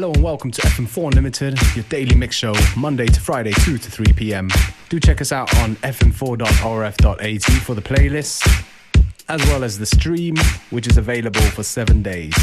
Hello and welcome to FM4 Unlimited, your daily mix show, Monday to Friday, 2 to 3 p.m. Do check us out on fm4.orf.at for the playlist, as well as the stream, which is available for seven days.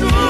go.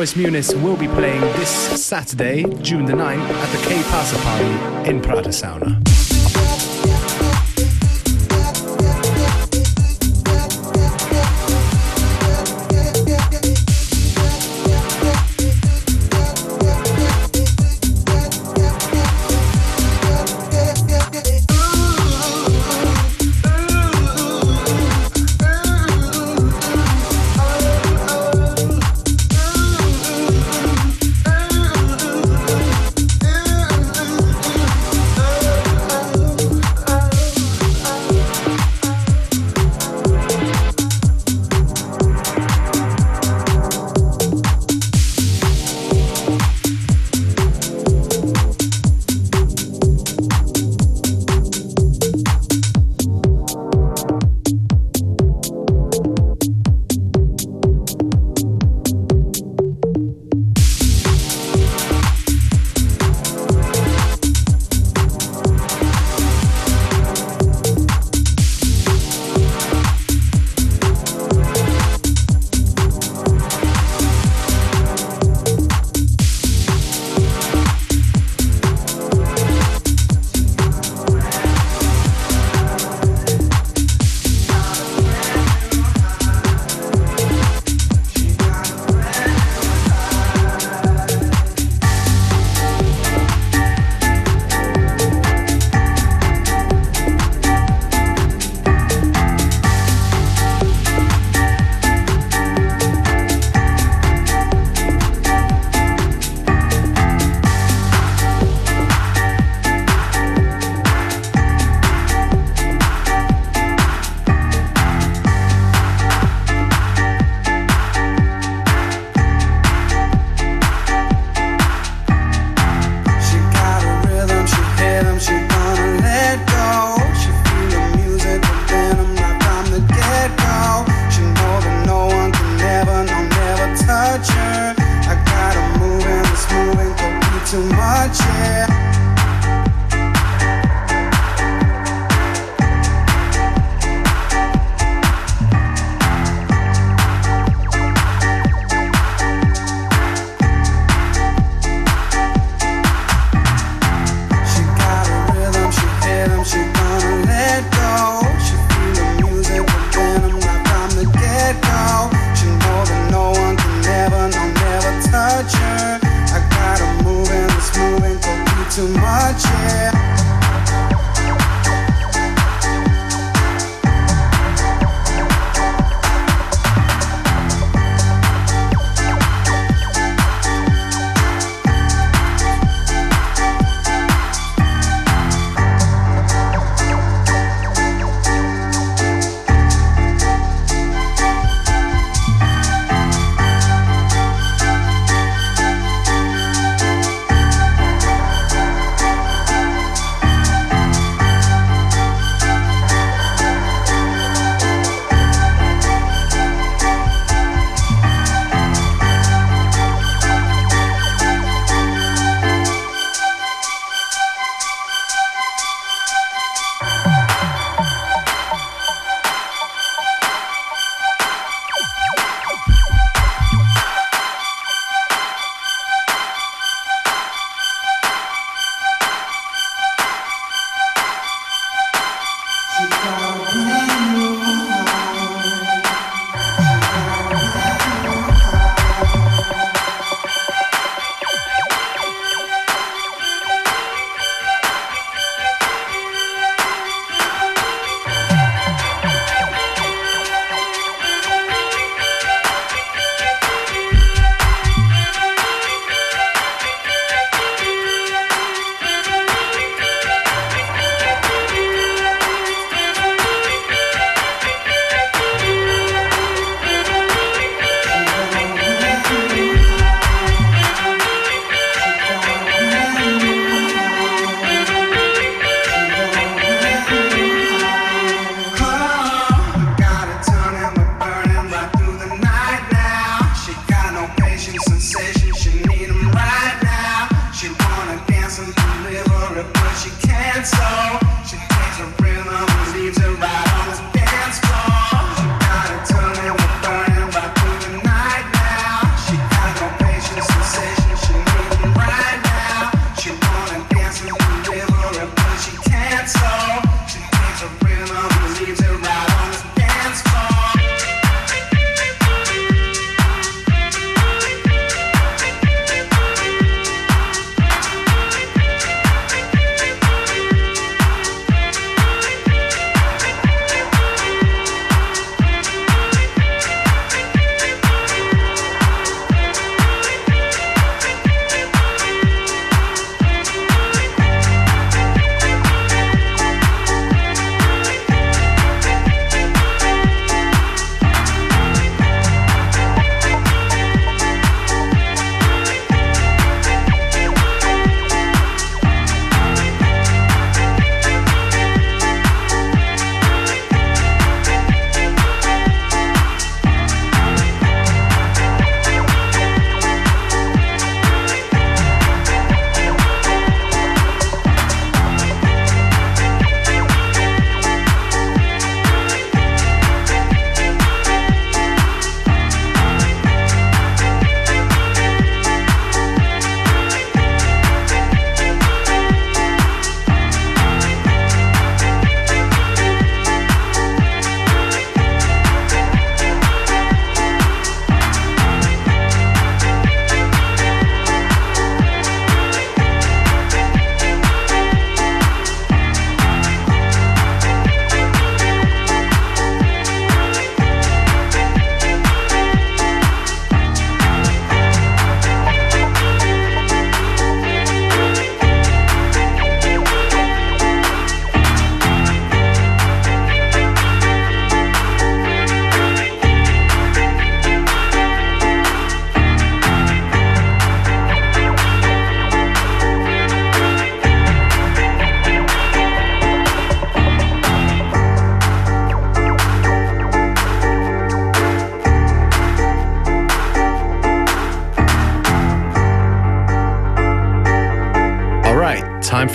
Joyce Muniz will be playing this Saturday, June the 9th, at the K Pasa Party in Pratersauna.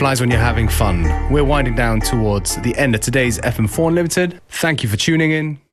Flies when you're having fun. We're winding down towards the end of today's FM4 Unlimited. Thank you for tuning in.